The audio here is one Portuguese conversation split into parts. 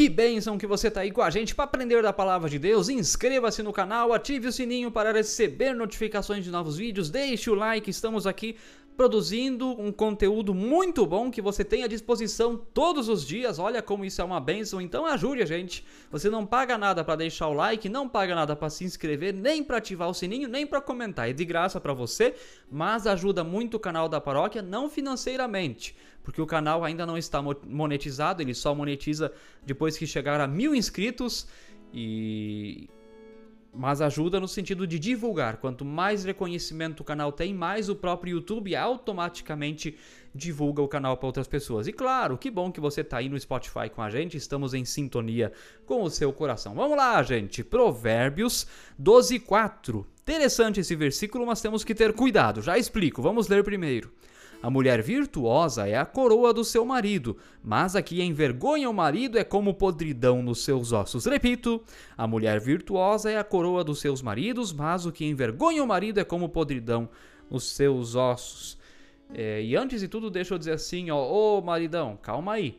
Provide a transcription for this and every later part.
Que bênção que você está aí com a gente para aprender da palavra de Deus. Inscreva-se no canal, ative o sininho para receber notificações de novos vídeos. Deixe o like, estamos aqui produzindo um conteúdo muito bom que você tem à disposição todos os dias. Olha como isso é uma bênção. Então ajude a gente. Você não paga nada para deixar o like, não paga nada para se inscrever, nem para ativar o sininho, nem para comentar. É de graça para você, mas ajuda muito o canal da paróquia, não financeiramente porque o canal ainda não está monetizado, ele só monetiza depois que chegar a mil inscritos e mas ajuda no sentido de divulgar. Quanto mais reconhecimento o canal tem, mais o próprio YouTube automaticamente divulga o canal para outras pessoas. E claro, que bom que você está aí no Spotify com a gente, estamos em sintonia com o seu coração. Vamos lá, gente. Provérbios 12:4. Interessante esse versículo, mas temos que ter cuidado. Já explico. Vamos ler primeiro. A mulher virtuosa é a coroa do seu marido, mas a que envergonha o marido é como podridão nos seus ossos. Repito, a mulher virtuosa é a coroa dos seus maridos, mas o que envergonha o marido é como podridão nos seus ossos. É, e antes de tudo, deixa eu dizer assim, ó, ô maridão, calma aí.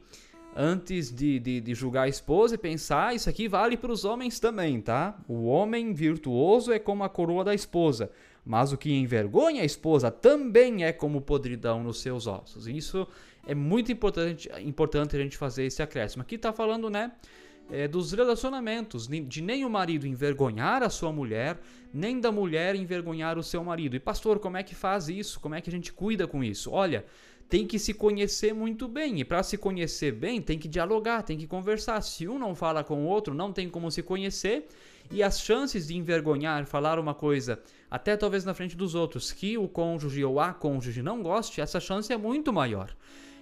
Antes de, de, de julgar a esposa e pensar, isso aqui vale para os homens também, tá? O homem virtuoso é como a coroa da esposa mas o que envergonha a esposa também é como podridão nos seus ossos. Isso é muito importante, importante a gente fazer esse acréscimo. Aqui está falando, né? É, dos relacionamentos, de nem o marido envergonhar a sua mulher, nem da mulher envergonhar o seu marido. E pastor, como é que faz isso? Como é que a gente cuida com isso? Olha, tem que se conhecer muito bem. E para se conhecer bem, tem que dialogar, tem que conversar. Se um não fala com o outro, não tem como se conhecer. E as chances de envergonhar, falar uma coisa, até talvez na frente dos outros, que o cônjuge ou a cônjuge não goste, essa chance é muito maior.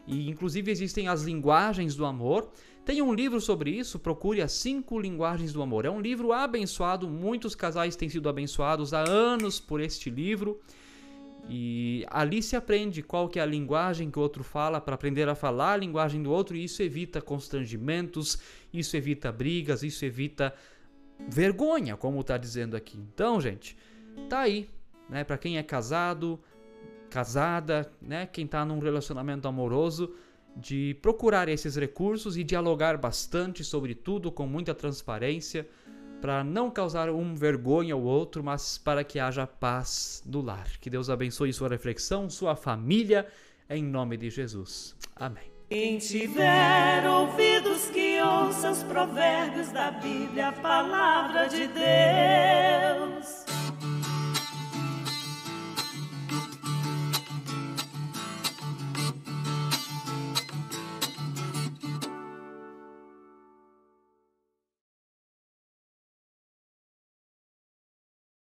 E inclusive existem as linguagens do amor. Tem um livro sobre isso, procure as cinco linguagens do amor. É um livro abençoado, muitos casais têm sido abençoados há anos por este livro. E ali se aprende qual que é a linguagem que o outro fala para aprender a falar a linguagem do outro e isso evita constrangimentos, isso evita brigas, isso evita vergonha, como está dizendo aqui. Então, gente, tá aí, né? Para quem é casado, casada, né? Quem está num relacionamento amoroso, de procurar esses recursos e dialogar bastante sobre tudo com muita transparência para não causar um vergonha ao outro, mas para que haja paz no lar. Que Deus abençoe sua reflexão, sua família, em nome de Jesus. Amém. Quem tiver ouvidos que ouça os provérbios da Bíblia, a palavra de Deus.